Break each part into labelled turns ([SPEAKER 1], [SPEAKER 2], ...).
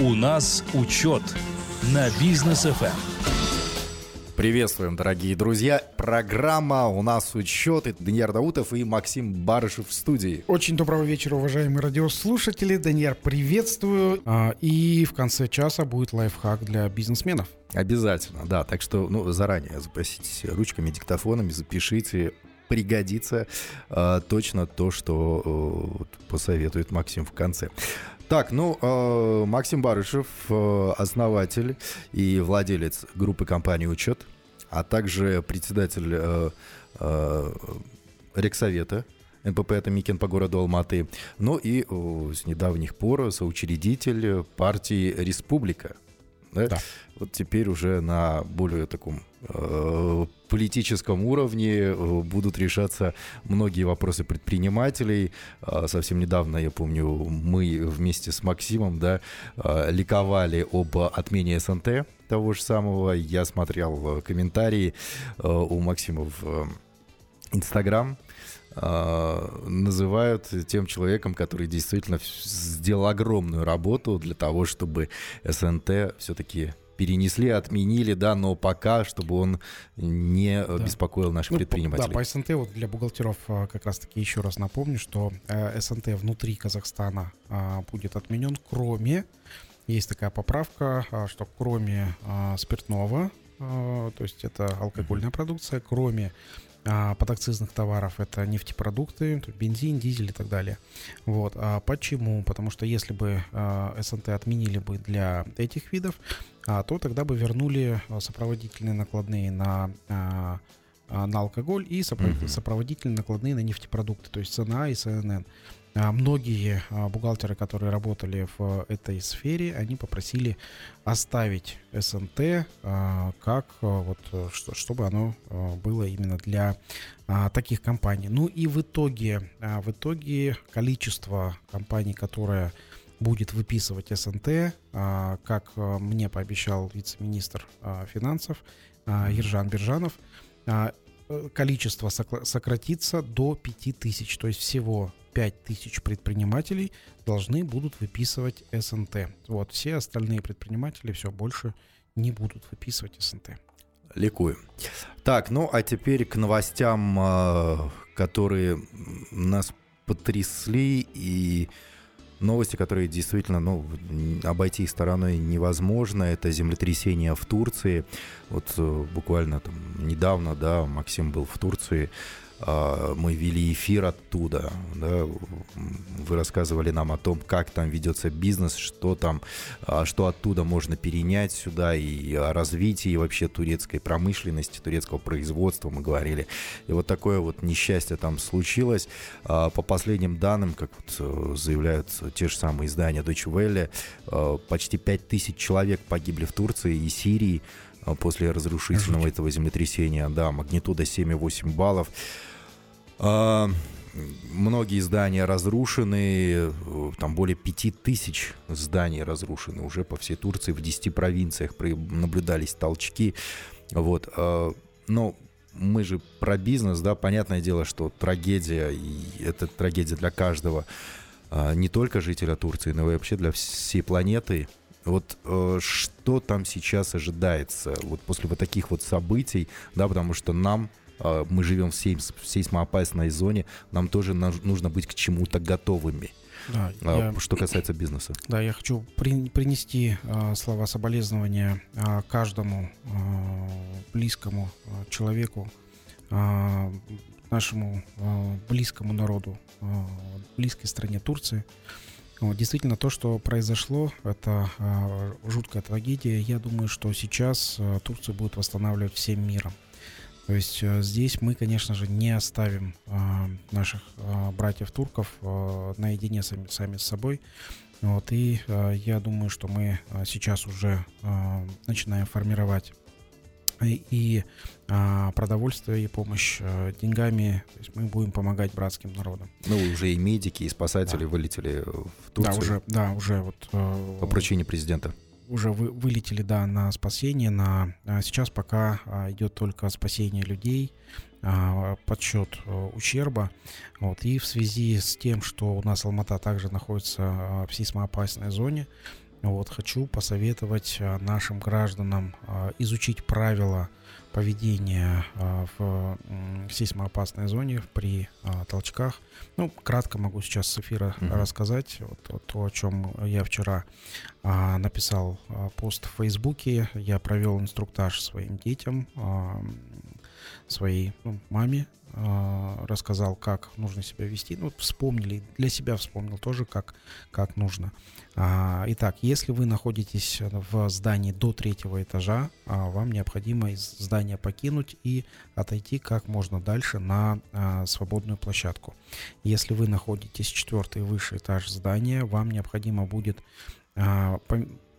[SPEAKER 1] У нас учет на бизнес ФМ.
[SPEAKER 2] Приветствуем, дорогие друзья. Программа «У нас учет». Это Даниил Даутов и Максим Барышев в студии.
[SPEAKER 3] Очень доброго вечера, уважаемые радиослушатели. Даниил, приветствую. А, и в конце часа будет лайфхак для бизнесменов.
[SPEAKER 2] Обязательно, да. Так что ну, заранее запаситесь ручками, диктофонами, запишите пригодится э, точно то, что э, посоветует Максим в конце. Так, ну, э, Максим Барышев, э, основатель и владелец группы компании «Учет», а также председатель э, э, Рексовета, НПП это Микин по городу Алматы. Ну и э, с недавних пор соучредитель партии «Республика». Да? Да. Вот теперь уже на более таком э, политическом уровне э, будут решаться многие вопросы предпринимателей. Э, совсем недавно, я помню, мы вместе с Максимом да, э, ликовали об отмене СНТ того же самого. Я смотрел комментарии э, у Максима в Инстаграм. А, называют тем человеком, который действительно сделал огромную работу для того, чтобы СНТ все-таки перенесли, отменили, да, но пока, чтобы он не да. беспокоил наших ну, предпринимателей.
[SPEAKER 3] Да, по СНТ, вот для бухгалтеров а, как раз-таки еще раз напомню, что э, СНТ внутри Казахстана будет отменен, кроме, есть такая поправка, что кроме спиртного, то есть это алкогольная продукция, кроме а, подакцизных товаров это нефтепродукты, бензин, дизель и так далее. Вот. А почему? Потому что если бы а, СНТ отменили бы для этих видов, а, то тогда бы вернули сопроводительные накладные на на алкоголь и сопроводительные накладные на нефтепродукты, то есть ЦНА и ЦНН. А, многие а, бухгалтеры, которые работали в этой сфере, они попросили оставить СНТ а, как вот, чтобы оно было именно для таких компаний. Ну и в итоге, в итоге количество компаний, которое будет выписывать СНТ, как мне пообещал вице-министр финансов Ержан Биржанов, количество сократится до 5000, то есть всего 5000 предпринимателей должны будут выписывать СНТ. Вот, все остальные предприниматели все больше не будут выписывать СНТ.
[SPEAKER 2] Ликую. Так, ну а теперь к новостям, а, которые нас потрясли и новости, которые действительно ну, обойти их стороной невозможно. Это землетрясение в Турции. Вот э, буквально там недавно, да, Максим был в Турции. А, мы вели эфир оттуда, да, вы рассказывали нам о том, как там ведется бизнес, что там, а, что оттуда можно перенять сюда, и о развитии вообще турецкой промышленности, турецкого производства мы говорили. И вот такое вот несчастье там случилось. А, по последним данным, как вот э, заявляют те же самые издания Deutsche Welle, почти 5000 человек погибли в Турции и Сирии после разрушительного этого землетрясения. Да, магнитуда 7,8 баллов. А, многие здания разрушены, там более пяти тысяч зданий разрушены уже по всей Турции, в 10 провинциях наблюдались толчки. Вот. А, но мы же про бизнес, да, понятное дело, что трагедия, и это трагедия для каждого, а, не только жителя Турции, но и вообще для всей планеты. Вот э, что там сейчас ожидается вот после вот таких вот событий, да, потому что нам а, мы живем в сейсмоопасной зоне, нам тоже нужно быть к чему-то готовыми. Да, а, я, что касается бизнеса.
[SPEAKER 3] Да, я хочу при, принести а, слова соболезнования а, каждому а, близкому а, человеку, а, нашему а, близкому народу, а, близкой стране Турции. Вот, действительно, то, что произошло, это а, жуткая трагедия. Я думаю, что сейчас а, Турцию будет восстанавливать всем миром. То есть э, здесь мы, конечно же, не оставим э, наших э, братьев турков наедине сами, сами с собой. Вот, и я думаю, что мы сейчас уже начинаем формировать и продовольствие, и помощь деньгами. То есть мы будем помогать братским народам.
[SPEAKER 2] Ну, уже и медики, и спасатели да. вылетели в Турцию.
[SPEAKER 3] Да, уже, да, уже вот...
[SPEAKER 2] По поручению президента
[SPEAKER 3] уже вы, вылетели, да, на спасение, на а сейчас пока а, идет только спасение людей, а, подсчет а, ущерба, вот, и в связи с тем, что у нас Алмата также находится а, в сейсмоопасной зоне, вот, хочу посоветовать а, нашим гражданам а, изучить правила поведения а, в сейсмоопасной зоне при толчках. Ну, кратко могу сейчас с эфира mm-hmm. рассказать вот, вот то, о чем я вчера написал пост в Фейсбуке. Я провел инструктаж своим детям, своей ну, маме, э, рассказал, как нужно себя вести. Ну, вспомнили, для себя вспомнил тоже, как, как нужно. А, итак, если вы находитесь в здании до третьего этажа, а, вам необходимо из здания покинуть и отойти как можно дальше на а, свободную площадку. Если вы находитесь четвертый и выше этаж здания, вам необходимо будет а,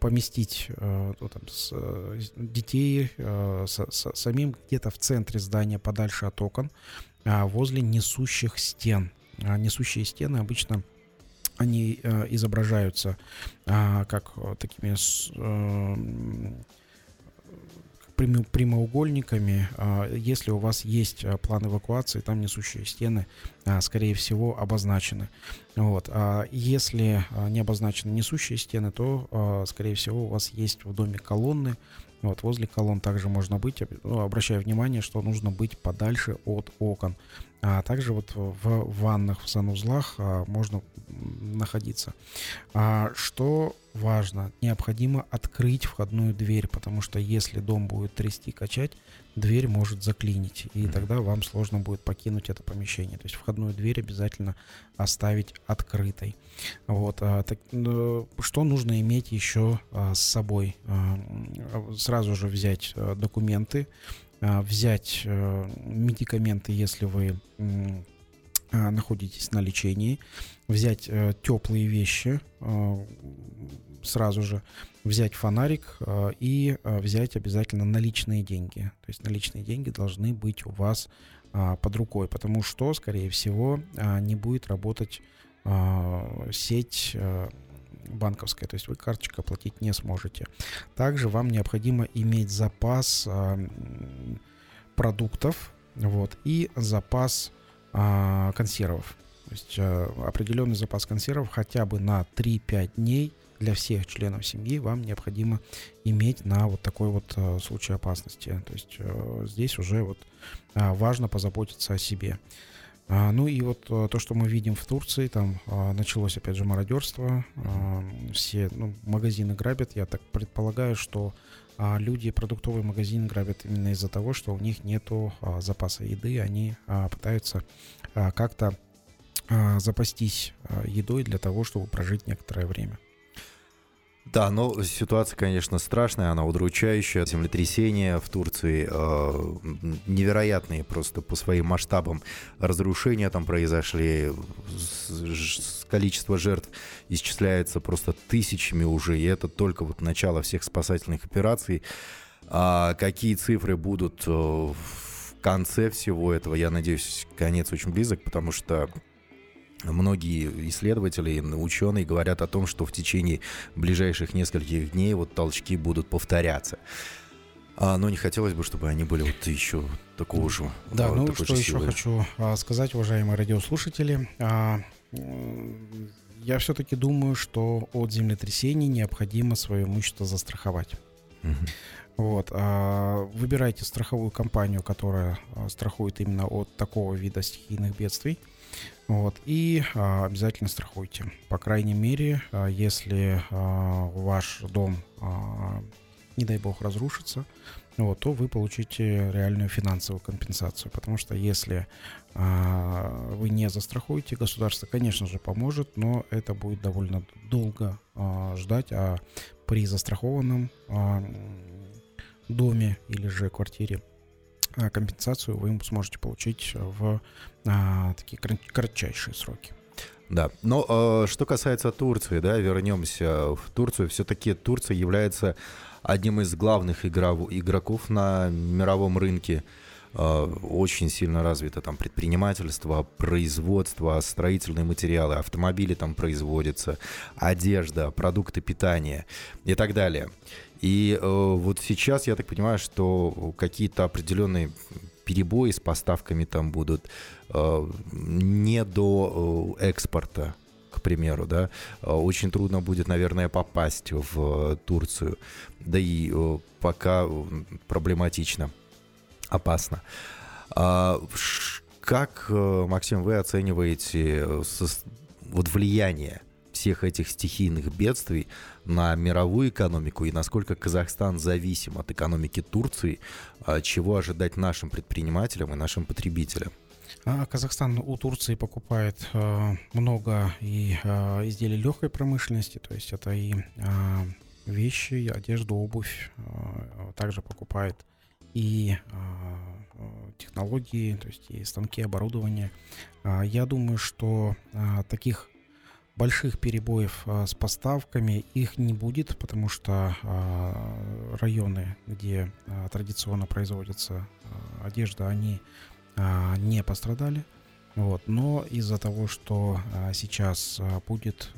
[SPEAKER 3] поместить э, ну, там, с, э, детей э, с, с, самим где-то в центре здания, подальше от окон, э, возле несущих стен. А несущие стены обычно они изображаются э, как такими прямоугольниками. А, если у вас есть а, план эвакуации, там несущие стены, а, скорее всего, обозначены. Вот. Если не обозначены несущие стены, то, скорее всего, у вас есть в доме колонны. Вот, возле колонн также можно быть. Ну, обращаю внимание, что нужно быть подальше от окон. А также вот в ваннах, в санузлах можно находиться. А что важно, необходимо открыть входную дверь, потому что если дом будет трясти, качать, дверь может заклинить, и тогда вам сложно будет покинуть это помещение. То есть входную дверь обязательно оставить открытой. Вот. А, так, ну, что нужно иметь еще а, с собой? А, сразу же взять а, документы, а, взять а, медикаменты, если вы а, находитесь на лечении, взять э, теплые вещи э, сразу же, взять фонарик э, и э, взять обязательно наличные деньги. То есть наличные деньги должны быть у вас э, под рукой, потому что, скорее всего, э, не будет работать э, сеть банковская, то есть вы карточкой оплатить не сможете. Также вам необходимо иметь запас э, продуктов вот, и запас а, консервов. То есть а, определенный запас консервов хотя бы на 3-5 дней для всех членов семьи вам необходимо иметь на вот такой вот а, случай опасности. То есть а, здесь уже вот а, важно позаботиться о себе. А, ну и вот а, то, что мы видим в Турции, там а, началось опять же мародерство, все ну, магазины грабят. Я так предполагаю, что люди продуктовый магазин грабят именно из-за того, что у них нету запаса еды, они пытаются как-то запастись едой для того, чтобы прожить некоторое время.
[SPEAKER 2] Да, но ситуация, конечно, страшная, она удручающая. Землетрясения в Турции э, невероятные просто по своим масштабам разрушения там произошли. Количество жертв исчисляется просто тысячами уже, и это только вот начало всех спасательных операций. А какие цифры будут э, в конце всего этого, я надеюсь, конец очень близок, потому что Многие исследователи, ученые говорят о том, что в течение ближайших нескольких дней вот толчки будут повторяться. А, но не хотелось бы, чтобы они были вот еще такого же.
[SPEAKER 3] Да,
[SPEAKER 2] вот,
[SPEAKER 3] ну что еще хочу а, сказать, уважаемые радиослушатели. А, я все-таки думаю, что от землетрясений необходимо свое имущество застраховать. Угу. Вот, а, выбирайте страховую компанию, которая а, страхует именно от такого вида стихийных бедствий. Вот, и а, обязательно страхуйте. По крайней мере, а, если а, ваш дом, а, не дай бог, разрушится, вот, то вы получите реальную финансовую компенсацию. Потому что если а, вы не застрахуете, государство, конечно же, поможет, но это будет довольно долго а, ждать, а при застрахованном а, доме или же квартире компенсацию вы сможете получить в а, такие кратчайшие сроки.
[SPEAKER 2] Да, но э, что касается Турции, да, вернемся в Турцию. Все-таки Турция является одним из главных игров, игроков на мировом рынке. Э, очень сильно развито там предпринимательство, производство, строительные материалы, автомобили там производятся, одежда, продукты питания и так далее. И э, вот сейчас я так понимаю, что какие-то определенные перебои с поставками там будут э, не до э, экспорта к примеру, да, очень трудно будет, наверное, попасть в Турцию, да и пока проблематично, опасно. А как, Максим, вы оцениваете вот влияние всех этих стихийных бедствий на мировую экономику и насколько Казахстан зависим от экономики Турции, а чего ожидать нашим предпринимателям и нашим потребителям?
[SPEAKER 3] А Казахстан у Турции покупает э, много и изделий легкой промышленности, то есть это и вещи, одежду, обувь, также покупает и технологии, то есть и станки, оборудование. Я думаю, что таких больших перебоев а, с поставками их не будет, потому что а, районы, где а, традиционно производится одежда, они не пострадали. Вот. Но из-за того, что сейчас будет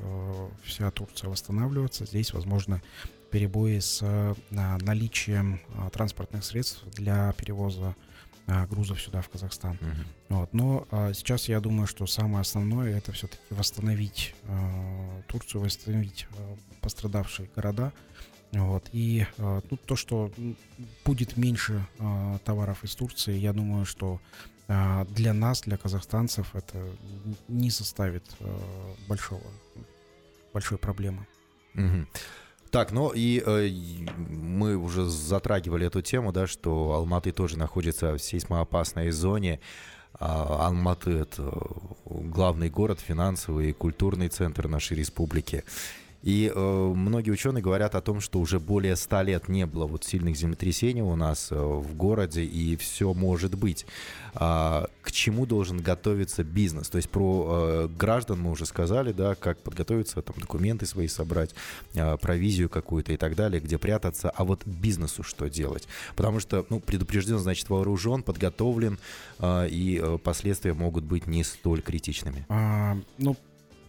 [SPEAKER 3] вся Турция восстанавливаться, здесь возможно перебои с наличием транспортных средств для перевоза грузов сюда, в Казахстан. Uh-huh. Вот. Но а, сейчас я думаю, что самое основное это все-таки восстановить а, Турцию, восстановить а, пострадавшие города. Вот. И а, тут то, что будет меньше а, товаров из Турции, я думаю, что а, для нас, для казахстанцев, это не составит а, большого, большой проблемы.
[SPEAKER 2] Uh-huh. Так, ну и э, мы уже затрагивали эту тему, да, что Алматы тоже находится в сейсмоопасной зоне. А Алматы — это главный город, финансовый и культурный центр нашей республики. И э, многие ученые говорят о том, что уже более ста лет не было вот сильных землетрясений у нас э, в городе, и все может быть. А, к чему должен готовиться бизнес? То есть про э, граждан мы уже сказали, да, как подготовиться, там документы свои собрать, э, провизию какую-то и так далее, где прятаться. А вот бизнесу что делать? Потому что, ну, предупрежден, значит, вооружен, подготовлен, э, и э, последствия могут быть не столь критичными.
[SPEAKER 3] А, ну,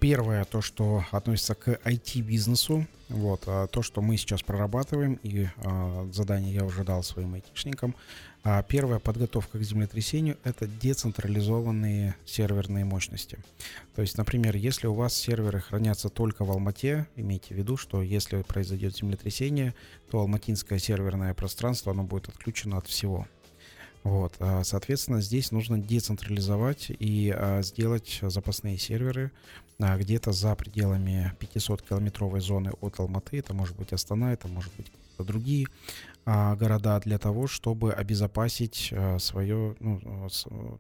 [SPEAKER 3] Первое, то, что относится к IT-бизнесу, вот, а то, что мы сейчас прорабатываем, и а, задание я уже дал своим айтишникам. А, первая подготовка к землетрясению – это децентрализованные серверные мощности. То есть, например, если у вас серверы хранятся только в Алмате, имейте в виду, что если произойдет землетрясение, то алматинское серверное пространство, оно будет отключено от всего. Вот, а, соответственно, здесь нужно децентрализовать и а, сделать запасные серверы где-то за пределами 500-километровой зоны от Алматы. Это может быть Астана, это может быть другие города для того, чтобы обезопасить свое, ну,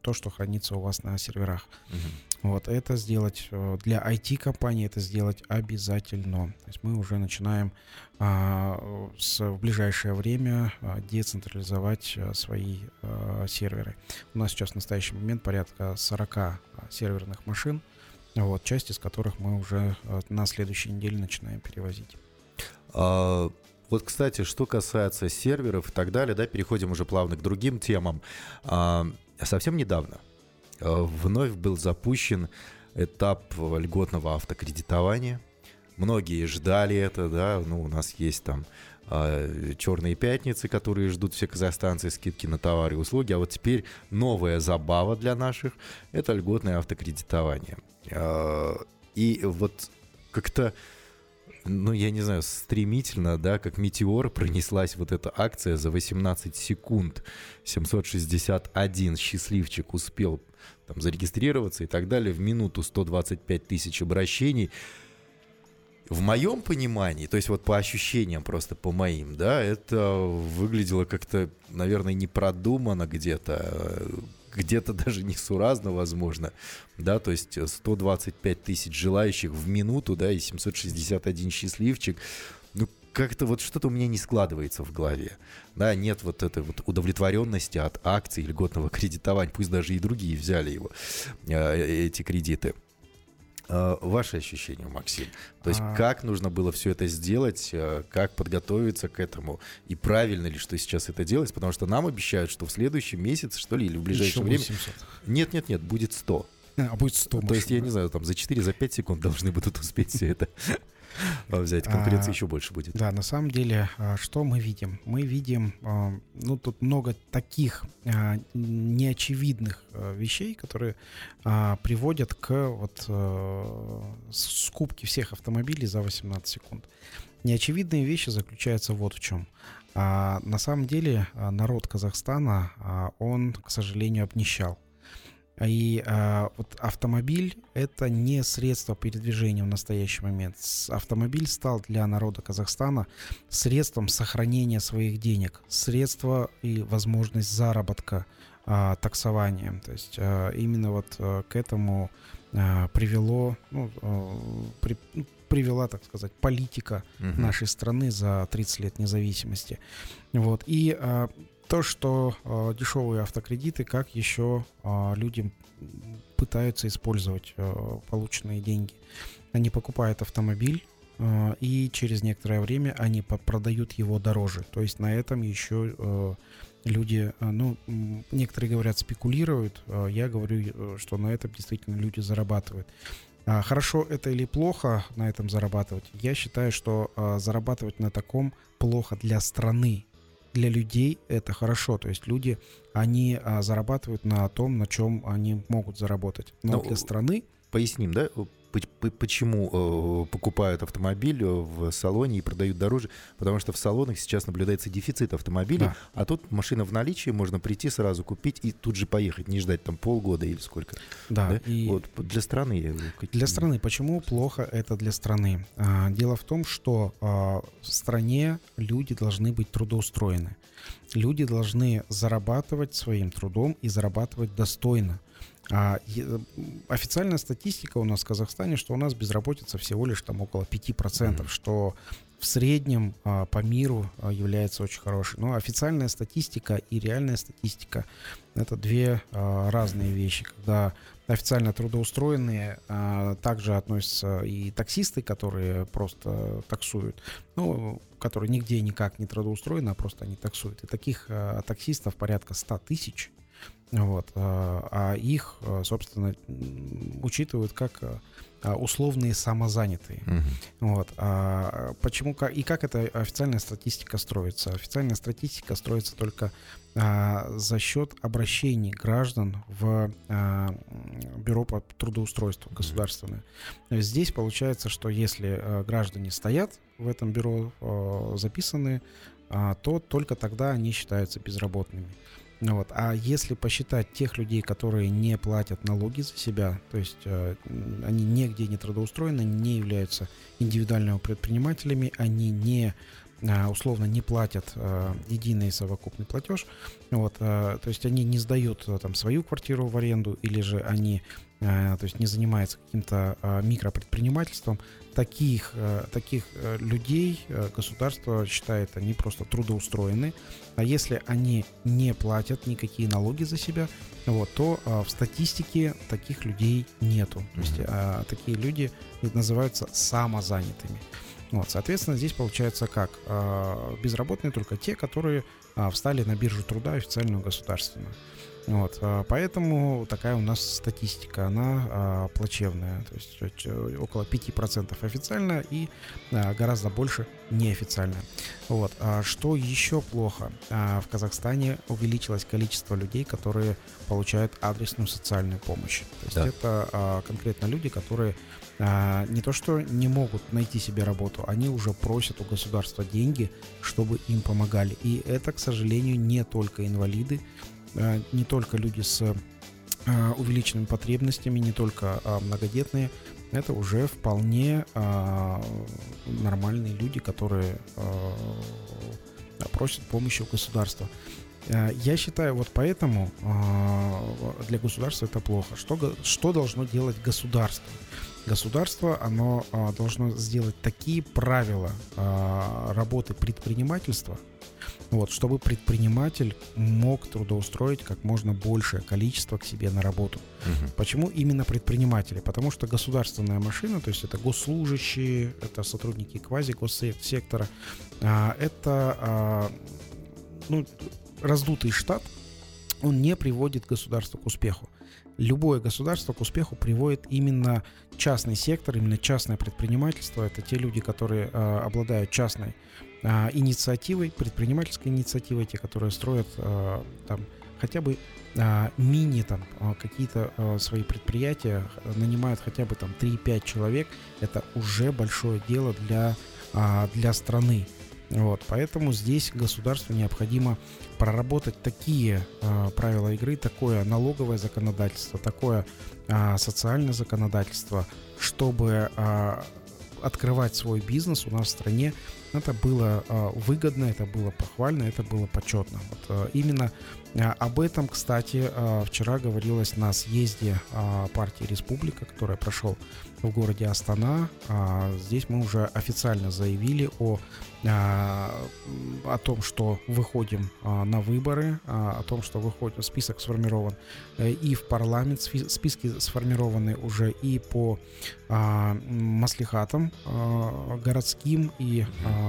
[SPEAKER 3] то, что хранится у вас на серверах. Угу. Вот это сделать э, для IT-компании это сделать обязательно. То есть мы уже начинаем а, с, в ближайшее время а, децентрализовать а, свои а, серверы. У нас сейчас в настоящий момент порядка 40 а, серверных машин, вот, часть из которых мы уже а, на следующей неделе начинаем перевозить.
[SPEAKER 2] А, вот, кстати, что касается серверов и так далее, да, переходим уже плавно к другим темам. А, совсем недавно а, вновь был запущен этап льготного автокредитования. Многие ждали это, да, ну, у нас есть там э, черные пятницы, которые ждут все казахстанцы, скидки на товары и услуги, а вот теперь новая забава для наших – это льготное автокредитование. Э, и вот как-то ну, я не знаю, стремительно, да, как метеор пронеслась вот эта акция за 18 секунд. 761 счастливчик успел там зарегистрироваться и так далее. В минуту 125 тысяч обращений. В моем понимании, то есть вот по ощущениям просто по моим, да, это выглядело как-то, наверное, не продумано где-то, где-то даже несуразно, возможно, да, то есть 125 тысяч желающих в минуту, да, и 761 счастливчик, ну, как-то вот что-то у меня не складывается в голове, да, нет вот этой вот удовлетворенности от акций льготного кредитования, пусть даже и другие взяли его, э, эти кредиты. А, ваши ощущения, Максим? То есть а... как нужно было все это сделать, э, как подготовиться к этому, и правильно ли, что сейчас это делать? Потому что нам обещают, что в следующем месяце, что ли, или в ближайшее время... Нет, нет, нет, будет 100.
[SPEAKER 3] А, будет 100.
[SPEAKER 2] То есть, я не знаю, там за 4-5 за секунд должны будут успеть все это. взять. Конкуренции а, еще больше будет.
[SPEAKER 3] Да, на самом деле, а, что мы видим? Мы видим, а, ну, тут много таких а, неочевидных вещей, которые приводят к вот скупке всех автомобилей за 18 секунд. Неочевидные вещи заключаются вот в чем. А, на самом деле народ Казахстана, он, к сожалению, обнищал. И а, вот автомобиль это не средство передвижения в настоящий момент. Автомобиль стал для народа Казахстана средством сохранения своих денег, средство и возможность заработка а, таксованием. То есть а, именно вот а, к этому а, привело, ну, а, при, ну, привела, так сказать, политика угу. нашей страны за 30 лет независимости. Вот. И а, то, что э, дешевые автокредиты, как еще э, люди пытаются использовать э, полученные деньги. Они покупают автомобиль, э, и через некоторое время они продают его дороже. То есть на этом еще э, люди, ну, некоторые говорят, спекулируют. Я говорю, э, что на этом действительно люди зарабатывают. А хорошо это или плохо на этом зарабатывать? Я считаю, что зарабатывать на таком плохо для страны, для людей это хорошо. То есть люди, они а, зарабатывают на том, на чем они могут заработать. Но, Но ну, для страны...
[SPEAKER 2] Поясним, да? Почему э, покупают автомобиль э, в салоне и продают дороже, потому что в салонах сейчас наблюдается дефицит автомобилей, да. а тут машина в наличии, можно прийти сразу купить и тут же поехать, не ждать там полгода или сколько.
[SPEAKER 3] Да. да?
[SPEAKER 2] И вот для страны.
[SPEAKER 3] Для страны. Почему плохо это для страны? А, дело в том, что а, в стране люди должны быть трудоустроены. Люди должны зарабатывать своим трудом и зарабатывать достойно. А, официальная статистика у нас в Казахстане, что у нас безработица всего лишь там около 5%, mm-hmm. что в среднем а, по миру а, является очень хорошей. Но официальная статистика и реальная статистика это две разные вещи. Когда официально трудоустроенные также относятся и таксисты, которые просто таксуют, ну, которые нигде никак не трудоустроены, а просто они таксуют. И таких таксистов порядка 100 тысяч. Вот, а, а их, а, собственно, учитывают как а, условные самозанятые. Угу. Вот. А почему и как эта официальная статистика строится? Официальная статистика строится только а, за счет обращений граждан в а, бюро по трудоустройству государственное. Здесь получается, что если граждане стоят в этом бюро записаны, то только тогда они считаются безработными. Вот. А если посчитать тех людей, которые не платят налоги за себя, то есть э, они нигде не трудоустроены, не являются индивидуальными предпринимателями, они не э, условно не платят э, единый совокупный платеж, вот, э, то есть они не сдают э, там свою квартиру в аренду или же они то есть не занимаются каким-то э, микропредпринимательством, таких, э, таких э, людей э, государство считает, они просто трудоустроены. А если они не платят никакие налоги за себя, вот, то в статистике таких людей нету. То есть такие люди называются самозанятыми. Вот, соответственно, здесь получается как? Безработные только те, которые встали на биржу труда официальную государственную. Вот, а, поэтому такая у нас статистика, она а, плачевная. То есть около 5% официально и а, гораздо больше неофициально. Вот. А что еще плохо? А, в Казахстане увеличилось количество людей, которые получают адресную социальную помощь. То есть да. это а, конкретно люди, которые а, не то что не могут найти себе работу, они уже просят у государства деньги, чтобы им помогали. И это, к сожалению, не только инвалиды, Э, не только люди с э, увеличенными потребностями, не только а, многодетные, это уже вполне а, нормальные люди, которые а, просят помощи у государства. Я считаю, вот поэтому для государства это плохо. Что, что должно делать государство? Государство, оно должно сделать такие правила работы предпринимательства, вот, чтобы предприниматель мог трудоустроить как можно большее количество к себе на работу. Угу. Почему именно предприниматели? Потому что государственная машина, то есть это госслужащие, это сотрудники квази-госсектора, а, это а, ну, раздутый штат, он не приводит государство к успеху. любое государство к успеху приводит именно частный сектор, именно частное предпринимательство. Это те люди, которые э, обладают частной э, инициативой, предпринимательской инициативой, те, которые строят э, там хотя бы э, мини там какие-то э, свои предприятия, нанимают хотя бы там 3-5 человек. Это уже большое дело для, э, для страны. Вот, поэтому здесь государству необходимо проработать такие э, правила игры, такое налоговое законодательство, такое э, социальное законодательство, чтобы э, открывать свой бизнес у нас в стране, это было э, выгодно, это было похвально, это было почетно. Вот, э, именно об этом, кстати, э, вчера говорилось на съезде э, партии Республика, который прошел в городе Астана. Э, здесь мы уже официально заявили о о том, что выходим на выборы, о том, что выходит, список сформирован э, и в парламент, списки сформированы уже и по маслихатам городским и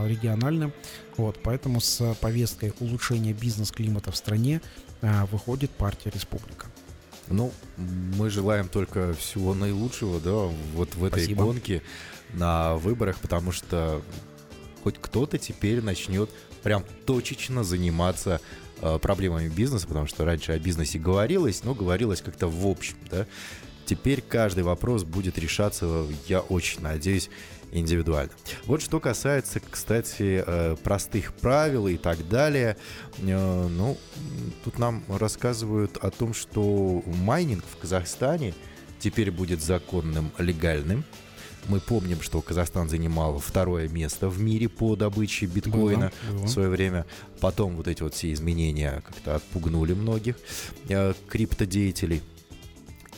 [SPEAKER 3] региональным. Вот, поэтому с повесткой улучшения бизнес-климата в стране выходит партия Республика.
[SPEAKER 2] Ну, мы желаем только всего наилучшего, да, вот в этой Спасибо. гонке на выборах, потому что хоть кто-то теперь начнет прям точечно заниматься э, проблемами бизнеса, потому что раньше о бизнесе говорилось, но говорилось как-то в общем, да. Теперь каждый вопрос будет решаться, я очень надеюсь, индивидуально. Вот что касается, кстати, э, простых правил и так далее. Э, ну, тут нам рассказывают о том, что майнинг в Казахстане теперь будет законным, легальным. Мы помним, что Казахстан занимал второе место в мире по добыче биткоина было, было. в свое время. Потом вот эти вот все изменения как-то отпугнули многих э, криптодеятелей.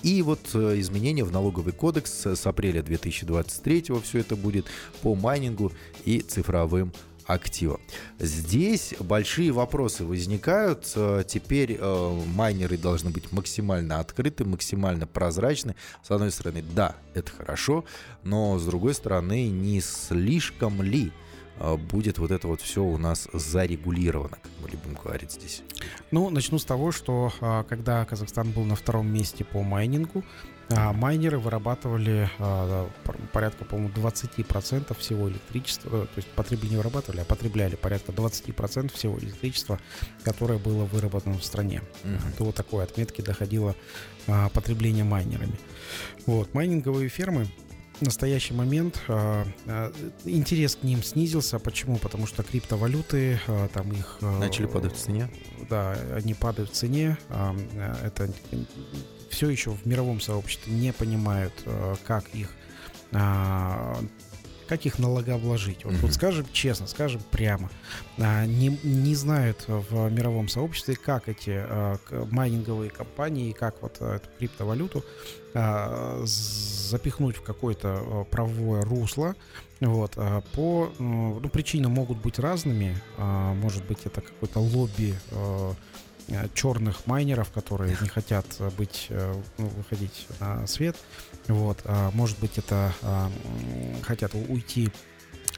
[SPEAKER 2] И вот э, изменения в налоговый кодекс с апреля 2023 все это будет по майнингу и цифровым актива. Здесь большие вопросы возникают. Э, теперь э, майнеры должны быть максимально открыты, максимально прозрачны. С одной стороны, да, это хорошо, но с другой стороны, не слишком ли э, будет вот это вот все у нас зарегулировано, как мы любим говорить здесь?
[SPEAKER 3] Ну, начну с того, что э, когда Казахстан был на втором месте по майнингу, а майнеры вырабатывали а, порядка, по-моему, 20% всего электричества, э, то есть потребление вырабатывали, а потребляли порядка 20% всего электричества, которое было выработано в стране. Mm-hmm. До такой отметки доходило а, потребление майнерами. Вот, майнинговые фермы настоящий момент э, интерес к ним снизился. Почему? Потому что криптовалюты, э, там их...
[SPEAKER 2] Начали падать в цене?
[SPEAKER 3] Да, они падают в цене. Это все еще в мировом сообществе не понимают, как их а, как их налогообложить. Вот, mm-hmm. вот скажем честно, скажем прямо, а, не, не знают в мировом сообществе, как эти а, майнинговые компании, как вот эту криптовалюту запихнуть в какое-то правовое русло. Вот, по ну, причинам могут быть разными. Может быть, это какой-то лобби черных майнеров, которые не хотят быть, э, ну, выходить на свет. Вот, а, может быть, это а, хотят уйти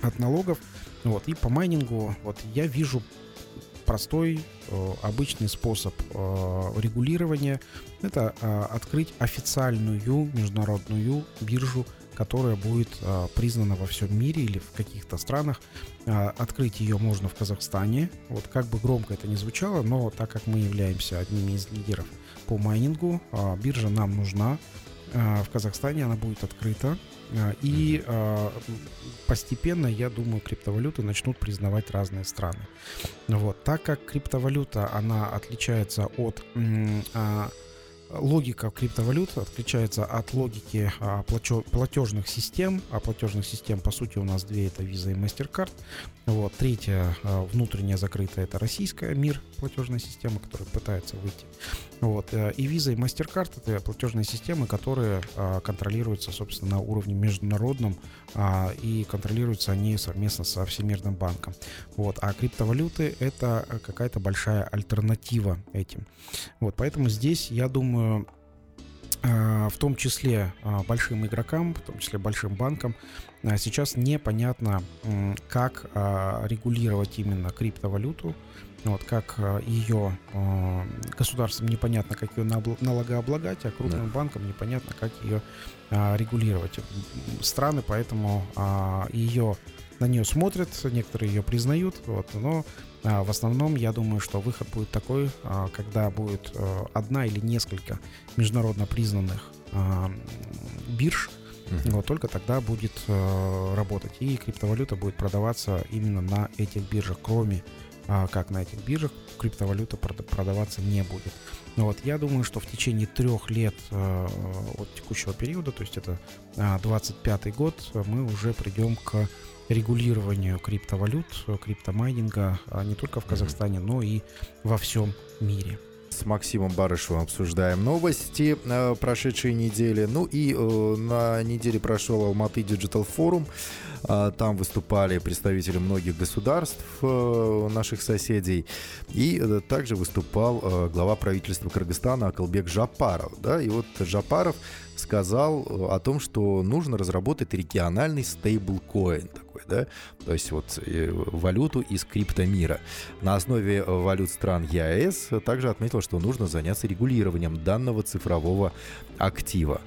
[SPEAKER 3] от налогов. Вот, и по майнингу вот я вижу простой, э, обычный способ регулирования. Это открыть официальную международную биржу которая будет а, признана во всем мире или в каких-то странах. А, открыть ее можно в Казахстане. Вот как бы громко это не звучало, но так как мы являемся одними из лидеров по майнингу, а, биржа нам нужна. А, в Казахстане она будет открыта. А, и а, постепенно, я думаю, криптовалюты начнут признавать разные страны. Вот. Так как криптовалюта, она отличается от а, логика криптовалют отличается от логики а, платежных систем. А платежных систем, по сути, у нас две, это Visa и MasterCard. Вот. Третья, а, внутренняя закрытая, это российская МИР, платежная система, которая пытается выйти. Вот. Э, и Visa и MasterCard — это платежные системы, которые а, контролируются, собственно, на уровне международном, и контролируются они совместно со Всемирным банком. Вот. А криптовалюты — это какая-то большая альтернатива этим. Вот. Поэтому здесь, я думаю, а, в том числе а, большим игрокам, в том числе большим банкам, а, сейчас непонятно, как регулировать именно криптовалюту, вот, как ее государством непонятно, как ее налогооблагать, а крупным да. банкам непонятно, как ее регулировать. Страны поэтому ее на нее смотрят, некоторые ее признают, вот, но а, в основном я думаю, что выход будет такой, а, когда будет а, одна или несколько международно признанных а, бирж, uh Вот только тогда будет э, работать. И криптовалюта будет продаваться именно на этих биржах, кроме э, как на этих биржах, криптовалюта продаваться не будет. Но вот я думаю, что в течение трех лет э, от текущего периода, то есть это э, 25 год, мы уже придем к регулированию криптовалют, криптомайнинга а не только в Казахстане, но и во всем мире.
[SPEAKER 2] С Максимом Барышевым обсуждаем новости э, прошедшей недели. Ну и э, на неделе прошел Алматы Digital Forum. Э, там выступали представители многих государств э, наших соседей. И э, также выступал э, глава правительства Кыргызстана Акылбек Жапаров. Да? И вот Жапаров сказал о том, что нужно разработать региональный стейблкоин такой, да, то есть вот э, валюту из криптомира. На основе валют стран ЕАЭС также отметил, что нужно заняться регулированием данного цифрового актива.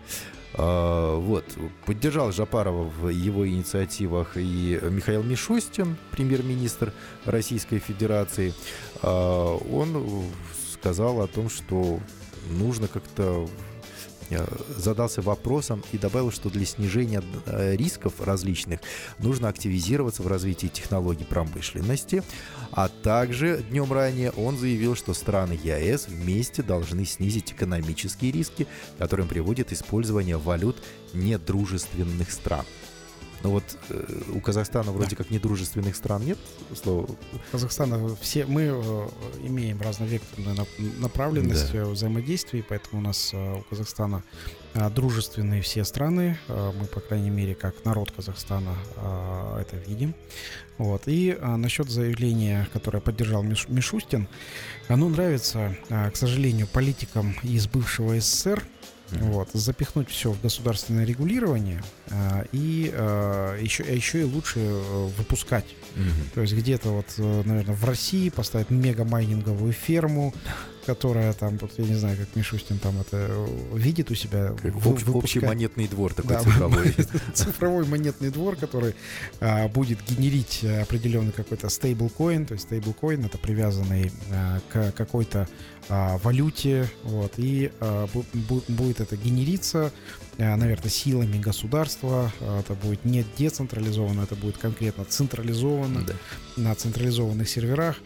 [SPEAKER 2] Uh, вот, поддержал Жапарова в его инициативах и Михаил Мишустин, премьер-министр Российской Федерации. Uh, он сказал о том, что нужно как-то задался вопросом и добавил, что для снижения э, рисков различных нужно активизироваться в развитии технологий промышленности, а также днем ранее он заявил, что страны ЕАЭС вместе должны снизить экономические риски, которым приводит использование валют недружественных стран. Но вот э, у Казахстана вроде да. как недружественных стран нет слова.
[SPEAKER 3] Казахстана все мы э, имеем разновекторную направленность да. взаимодействия, поэтому у нас э, у Казахстана э, дружественные все страны. Э, мы, по крайней мере, как народ Казахстана э, это видим. Вот. И э, насчет заявления, которое поддержал Миш, Мишустин, оно нравится, э, к сожалению, политикам из бывшего СССР, вот, запихнуть все в государственное регулирование а, и а, еще, а еще и лучше э, выпускать. Mm-hmm. То есть где-то вот, э, наверное, в России поставить мега-майнинговую ферму, которая там, вот, я не знаю, как Мишустин там это э, видит у себя.
[SPEAKER 2] Как в, общ, общий монетный двор такой да, цифровой.
[SPEAKER 3] цифровой монетный двор, который а, будет генерить определенный какой-то стейблкоин. То есть стейблкоин это привязанный а, к какой-то а, валюте, вот, и а, будет это генериться, а, наверное, силами государства, а, это будет не децентрализовано, это будет конкретно централизовано да. на централизованных серверах.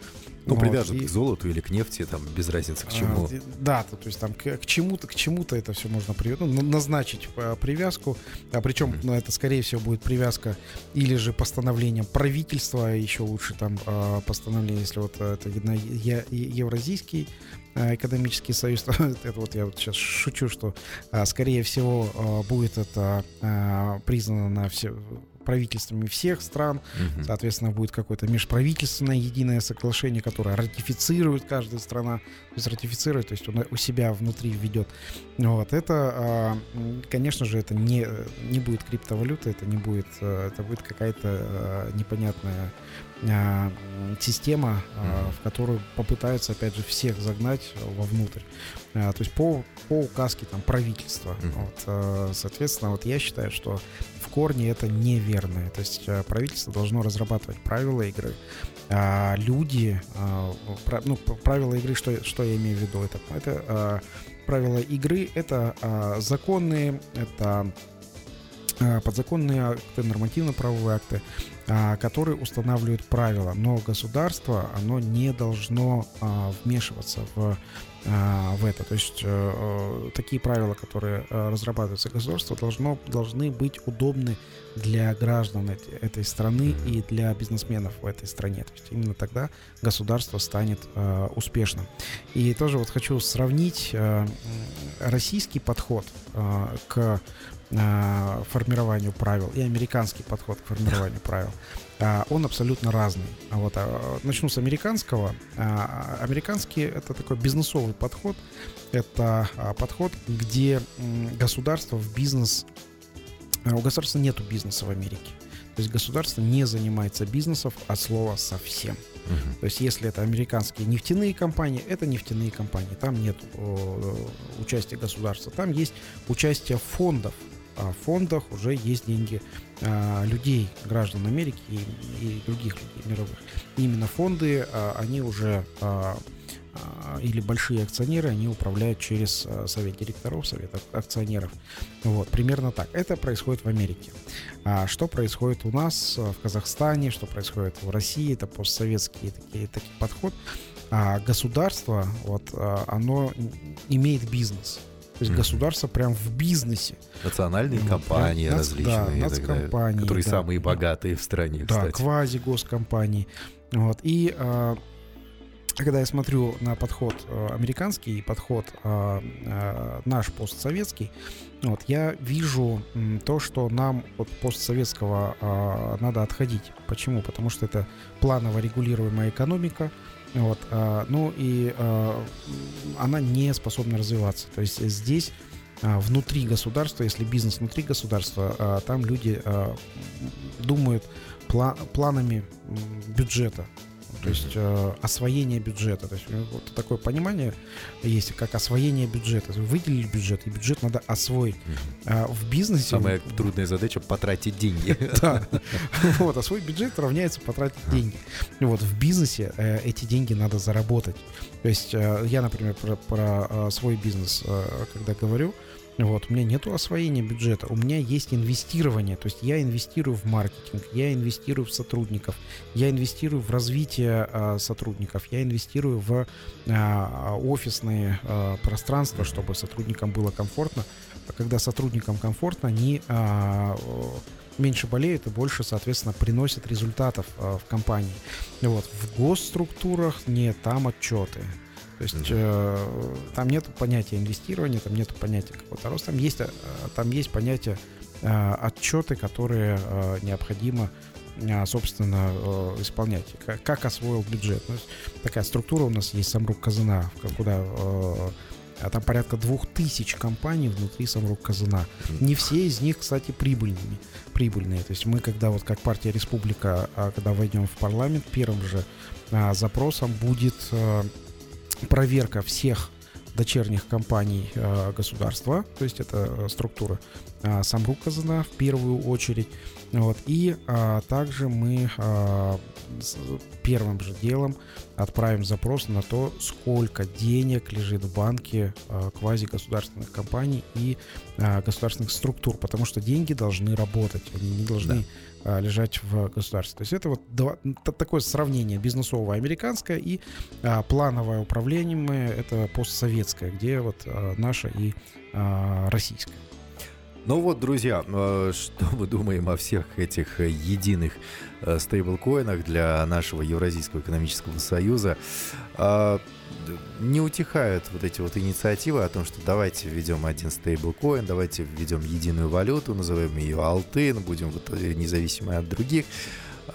[SPEAKER 2] Ну, вот, привяжут и... к золоту или к нефти, там, без разницы к чему. А,
[SPEAKER 3] да, то, то есть там к, к чему-то, к чему-то это все можно при, ну, назначить а, привязку, а причем, mm-hmm. ну, это, скорее всего, будет привязка или же постановлением правительства, а еще лучше там а, постановление, если вот это видно, е- Евразийский экономический союз, это вот я вот сейчас шучу, что, скорее всего, будет это признано на все правительствами всех стран. Угу. Соответственно, будет какое-то межправительственное единое соглашение, которое ратифицирует каждая страна. То есть ратифицирует, то есть он у себя внутри введет. Вот. Это, а, конечно же, это не, не будет криптовалюта, это не будет, э, это будет какая-то э, непонятная а, система, а, в которую попытаются, опять же, всех загнать вовнутрь. То есть по, по указке там, правительства. Вот, соответственно, вот я считаю, что в корне это неверно. То есть э, правительство должно разрабатывать правила игры. А люди, а, ну, правила игры, что, что я имею в виду? Это, это а, правила игры, это а, законные, это подзаконные акты, нормативно-правовые акты, которые устанавливают правила. Но государство, оно не должно вмешиваться в а, в это. То есть э, э, такие правила, которые э, разрабатываются государством, должно, должны быть удобны для граждан этой страны и для бизнесменов в этой стране. То есть именно тогда государство станет успешным. И тоже вот хочу сравнить российский подход к э, формированию правил и американский подход к формированию правил, э, он абсолютно разный. А вот э, начну с американского. Э, американский это такой бизнесовый подход. Это э, подход, где э, государство в бизнес у государства нет бизнеса в Америке. То есть государство не занимается бизнесом от слова совсем. Uh-huh. То есть если это американские нефтяные компании, это нефтяные компании. Там нет о, участия государства. Там есть участие фондов. А фондах уже есть деньги а, людей, граждан Америки и, и других людей мировых. Именно фонды, а, они уже а, или большие акционеры, они управляют через совет директоров, совет акционеров. Вот, примерно так. Это происходит в Америке. А что происходит у нас в Казахстане, что происходит в России, это постсоветский такие, такой подход. А государство, вот, оно имеет бизнес. То есть государство прям в бизнесе.
[SPEAKER 2] Национальные компании да, различные,
[SPEAKER 3] да, нацкомпании,
[SPEAKER 2] которые да. самые богатые в стране,
[SPEAKER 3] да,
[SPEAKER 2] кстати.
[SPEAKER 3] квази-госкомпании. Вот. И когда я смотрю на подход э, американский и подход э, э, наш постсоветский, вот, я вижу то, что нам от постсоветского э, надо отходить. Почему? Потому что это планово регулируемая экономика, вот, э, ну и э, она не способна развиваться. То есть здесь э, внутри государства, если бизнес внутри государства, э, там люди э, думают пла- планами бюджета. То есть э, освоение бюджета. То есть э, вот такое понимание есть, как освоение бюджета. Выделили бюджет, и бюджет надо освоить. А в бизнесе...
[SPEAKER 2] Самая трудная задача — потратить деньги.
[SPEAKER 3] Да. Вот, освоить бюджет равняется потратить деньги. Вот, в бизнесе э, эти деньги надо заработать. То есть э, я, например, про свой бизнес, когда говорю, вот, у меня нет освоения бюджета, у меня есть инвестирование, то есть я инвестирую в маркетинг, я инвестирую в сотрудников, я инвестирую в развитие э, сотрудников, я инвестирую в э, офисные э, пространства, чтобы сотрудникам было комфортно. А когда сотрудникам комфортно, они э, меньше болеют и больше, соответственно, приносят результатов э, в компании. Вот, в госструктурах нет, там отчеты. То есть э, там нет понятия инвестирования, там нет понятия какого-то роста, там есть, э, там есть понятие э, отчеты, которые э, необходимо э, собственно, э, исполнять. Как, как освоил бюджет. Ну, такая структура у нас есть Самрук Казана, куда там порядка двух тысяч компаний внутри Самрук Казана. Не все из них, кстати, прибыльными. Прибыльные. То есть мы, когда вот как партия Республика, когда войдем в парламент, первым же запросом будет проверка всех дочерних компаний э, государства, то есть это э, структура э, Самрук Казана в первую очередь. Вот. И э, также мы э, первым же делом отправим запрос на то, сколько денег лежит в банке э, квазигосударственных компаний и э, государственных структур, потому что деньги должны работать, они не должны а, лежать в государстве. То есть это вот два, такое сравнение бизнесовое американское и а, плановое управление это постсоветское, где вот а, наше и а, российское.
[SPEAKER 2] Ну вот, друзья, э, что мы думаем о всех этих единых э, стейблкоинах для нашего Евразийского экономического союза? Не утихают вот эти вот инициативы о том, что давайте введем один стейблкоин, давайте введем единую валюту, назовем ее Алтын, будем вот независимы от других.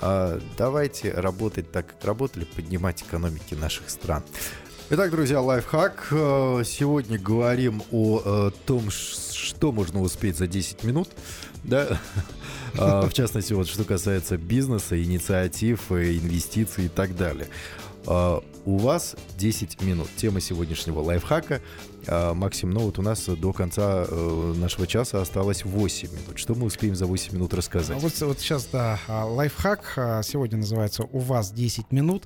[SPEAKER 2] А, давайте работать так, как работали, поднимать экономики наших стран. Итак, друзья, лайфхак. Э, сегодня говорим о том, что можно успеть за 10 минут. Да? А, в частности, вот что касается бизнеса, инициатив, инвестиций и так далее. А, у вас 10 минут. Тема сегодняшнего лайфхака. А, Максим, ну вот у нас до конца э, нашего часа осталось 8 минут. Что мы успеем за 8 минут рассказать?
[SPEAKER 3] Вот, вот сейчас, да, лайфхак сегодня называется «У вас 10 минут».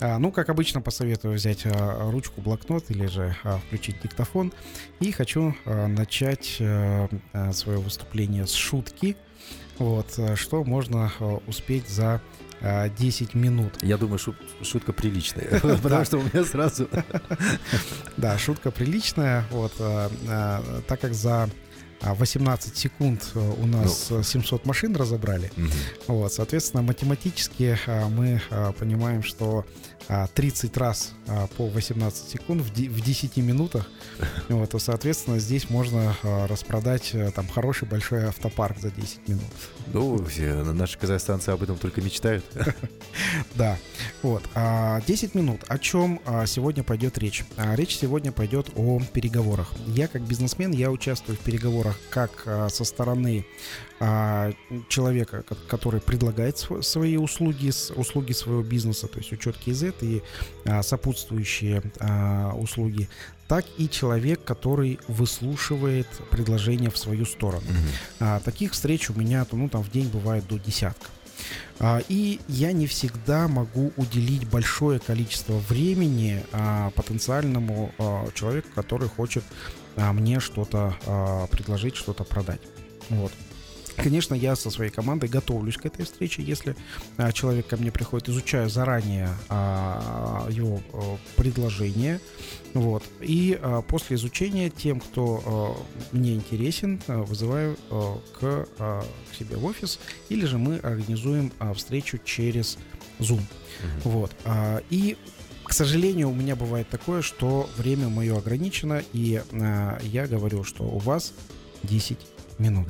[SPEAKER 3] А, ну, как обычно, посоветую взять а, ручку, блокнот или же а, включить диктофон. И хочу начать э, свое выступление с шутки. Вот, э, что можно успеть за 10 минут.
[SPEAKER 2] Я думаю, шут, шутка приличная, потому что у меня сразу...
[SPEAKER 3] Да, шутка приличная, вот, так как за 18 секунд э, у нас ну. 700 машин разобрали. Угу. Вот, соответственно, математически мы понимаем, что 30 раз по 18 секунд в 10 минутах, вот, то, соответственно, здесь можно распродать там хороший большой автопарк за 10 минут.
[SPEAKER 2] Ну, все, наши казахстанцы об этом только мечтают.
[SPEAKER 3] Да, вот. 10 минут. О чем сегодня пойдет речь? Речь сегодня пойдет о переговорах. Я как бизнесмен, я участвую в переговорах как со стороны человека, который предлагает свои услуги, услуги своего бизнеса, то есть учет КИЗ и сопутствующие услуги, так и человек, который выслушивает предложение в свою сторону. Mm-hmm. Таких встреч у меня ну, там, в день бывает до десятка. А, и я не всегда могу уделить большое количество времени а, потенциальному а, человеку, который хочет мне что-то предложить, что-то продать. Вот. Конечно, я со своей командой готовлюсь к этой встрече. Если а, человек ко мне приходит, изучаю заранее а, его а, предложение. Вот. И а, после изучения тем, кто а, мне интересен, а, вызываю а, к, а, к себе в офис, или же мы организуем а, встречу через Zoom. Mm-hmm. Вот. А, и к сожалению, у меня бывает такое, что время мое ограничено, и а, я говорю, что у вас 10 минут.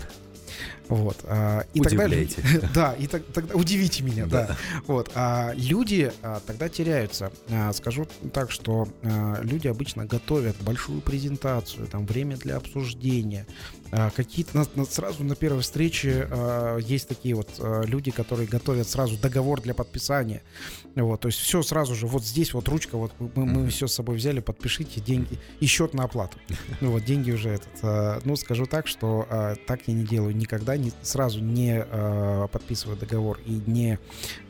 [SPEAKER 3] Вот. А, и
[SPEAKER 2] Удивляете.
[SPEAKER 3] Тогда, да, и так, тогда удивите меня, да. да. Вот. А люди а, тогда теряются. А, скажу так, что а, люди обычно готовят большую презентацию, там время для обсуждения, а, какие-то на, на, сразу на первой встрече а, есть такие вот а, люди, которые готовят сразу договор для подписания. Вот, то есть все сразу же, вот здесь вот ручка, вот мы, мы все с собой взяли, подпишите деньги и счет на оплату. Ну вот деньги уже этот. А, ну скажу так, что а, так я не делаю никогда, не, сразу не а, подписываю договор и не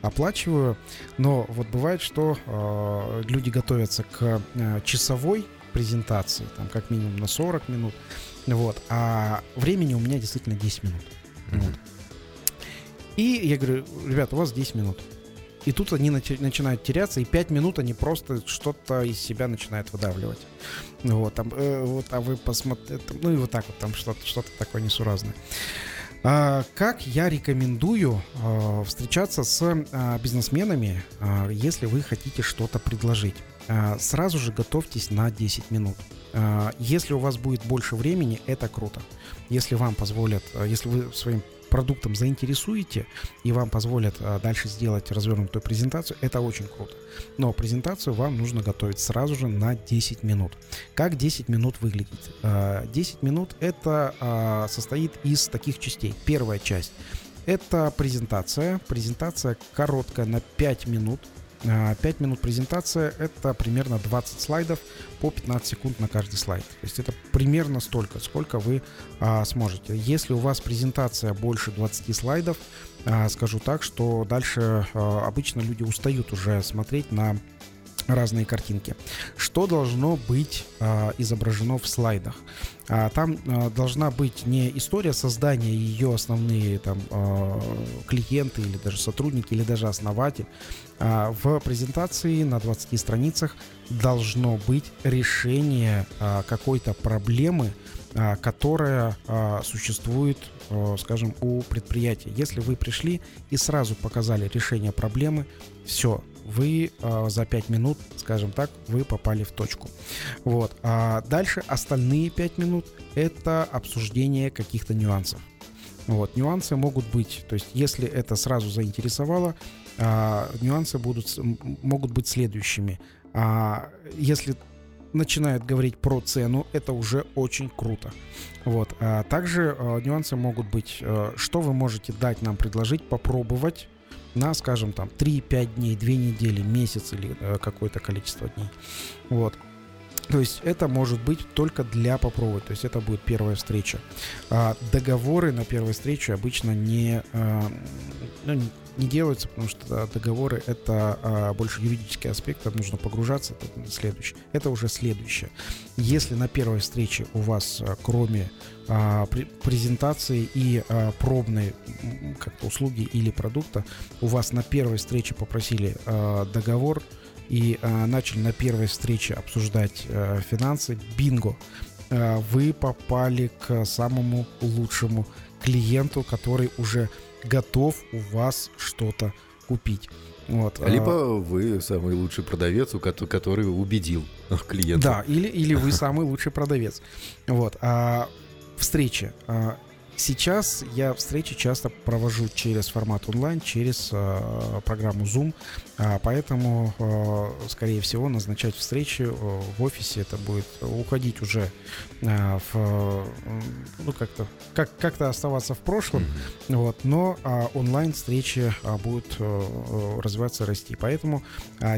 [SPEAKER 3] оплачиваю. Но вот бывает, что а, люди готовятся к а, часовой презентации, там как минимум на 40 минут. Вот. А времени у меня действительно 10 минут. Mm-hmm. Вот. И я говорю, ребята, у вас 10 минут. И тут они начинают теряться, и 5 минут они просто что-то из себя начинают выдавливать. Вот, там, э, вот, а вы посмотрите, ну и вот так вот, там что-то что такое несуразное. А, как я рекомендую а, встречаться с а, бизнесменами, если вы хотите что-то предложить? Сразу же готовьтесь на 10 минут. Если у вас будет больше времени, это круто. Если вам позволят, если вы своим продуктом заинтересуете и вам позволят дальше сделать развернутую презентацию, это очень круто. Но презентацию вам нужно готовить сразу же на 10 минут. Как 10 минут выглядит? 10 минут это состоит из таких частей. Первая часть это презентация. Презентация короткая на 5 минут. 5 а, минут презентация — это примерно 20 слайдов по 15 секунд на каждый слайд. То есть это примерно столько, сколько вы а, сможете. Если у вас презентация больше 20 слайдов, а, скажу так, что дальше а, обычно люди устают уже смотреть на разные картинки. Что должно быть а, изображено в слайдах? А, там а, должна быть не история создания ее основные там клиенты или даже сотрудники или даже основатель. В презентации на 20 страницах должно быть решение какой-то проблемы, которая существует, скажем, у предприятия. Если вы пришли и сразу показали решение проблемы, все, вы э, за 5 минут, скажем так, вы попали в точку. Вот. А дальше остальные 5 минут это обсуждение каких-то нюансов. Вот, нюансы могут быть, то есть если это сразу заинтересовало, а, нюансы будут, могут быть следующими. А, если начинают говорить про цену, это уже очень круто. Вот. А также а, нюансы могут быть, а, что вы можете дать нам предложить, попробовать на, скажем, там 3-5 дней, 2 недели, месяц или э, какое-то количество дней. Вот. То есть это может быть только для попробовать. То есть это будет первая встреча. А договоры на первой встрече обычно не, а, ну, не делаются, потому что договоры это а, больше юридический аспект, там нужно погружаться. Это следующее. Это уже следующее. Если на первой встрече у вас, а, кроме презентации и пробной как услуги или продукта, у вас на первой встрече попросили договор и а, начали на первой встрече обсуждать а, финансы, бинго э, вы попали к самому лучшему клиенту, который уже готов у вас что-то купить. Вот.
[SPEAKER 2] Либо вы самый лучший продавец, который убедил клиента.
[SPEAKER 3] Да, или, или вы самый лучший продавец. Вот. А встречи. А, Сейчас я встречи часто провожу через формат онлайн, через э, программу Zoom, э, поэтому, э, скорее всего, назначать встречи э, в офисе это будет уходить уже э, в, ну как-то, как как-то оставаться в прошлом, mm-hmm. вот, но э, онлайн встречи э, будут развиваться, расти, поэтому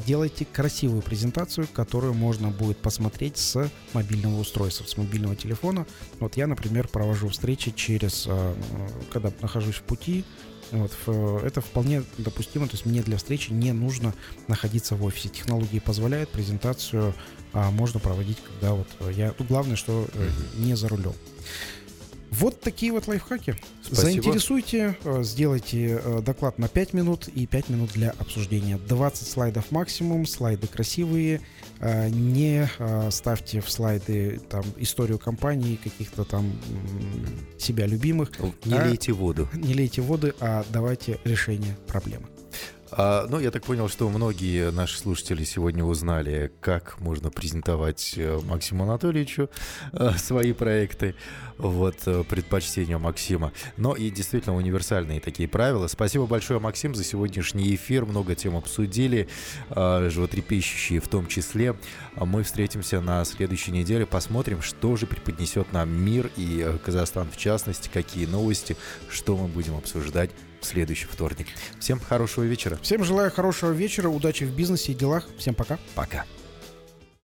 [SPEAKER 3] делайте красивую презентацию, которую можно будет посмотреть с мобильного устройства, с мобильного телефона. Вот я, например, провожу встречи через а, когда нахожусь в пути, вот, это вполне допустимо, то есть мне для встречи не нужно находиться в офисе. Технологии позволяют, презентацию а, можно проводить, когда вот я... Ну, главное, что э, не за рулем. Вот такие вот лайфхаки. Спасибо. Заинтересуйте, э, сделайте э, доклад на 5 минут и 5 минут для обсуждения. 20 слайдов максимум, слайды красивые. Э, не ставьте в слайды там историю компании, каких-то там себя любимых.
[SPEAKER 2] Не а, лейте воду.
[SPEAKER 3] Не лейте воды, а давайте решение проблемы.
[SPEAKER 2] А, ну, я так понял, что многие наши слушатели сегодня узнали, как можно презентовать э, Максиму Анатольевичу э, свои проекты, вот, э, предпочтения Максима. Но и действительно универсальные такие правила. Спасибо большое, Максим, за сегодняшний эфир. Много тем обсудили, животрепещущие в том числе. Мы встретимся на следующей неделе, посмотрим, что же преподнесет нам мир и Казахстан в частности, какие новости, что мы будем обсуждать в следующий вторник. Всем хорошего вечера.
[SPEAKER 3] Всем желаю хорошего вечера, удачи в бизнесе и делах. Всем пока.
[SPEAKER 2] Пока.